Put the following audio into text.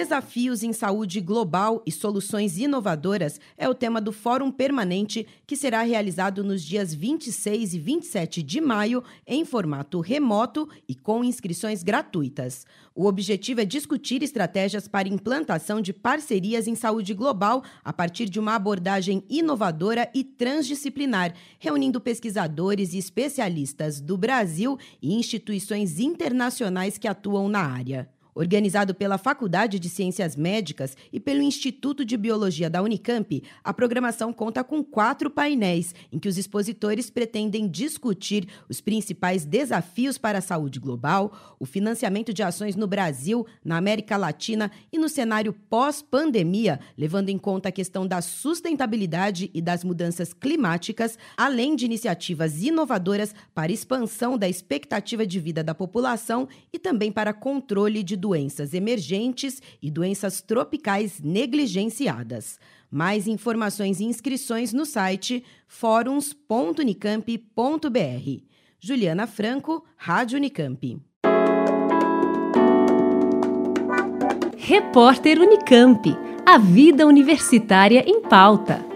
Desafios em saúde global e soluções inovadoras é o tema do Fórum Permanente, que será realizado nos dias 26 e 27 de maio, em formato remoto e com inscrições gratuitas. O objetivo é discutir estratégias para implantação de parcerias em saúde global a partir de uma abordagem inovadora e transdisciplinar, reunindo pesquisadores e especialistas do Brasil e instituições internacionais que atuam na área. Organizado pela Faculdade de Ciências Médicas e pelo Instituto de Biologia da Unicamp, a programação conta com quatro painéis em que os expositores pretendem discutir os principais desafios para a saúde global, o financiamento de ações no Brasil, na América Latina e no cenário pós-pandemia, levando em conta a questão da sustentabilidade e das mudanças climáticas, além de iniciativas inovadoras para expansão da expectativa de vida da população e também para controle de doenças emergentes e doenças tropicais negligenciadas. Mais informações e inscrições no site fóruns.unicamp.br. Juliana Franco, Rádio Unicamp. Repórter Unicamp. A vida universitária em pauta.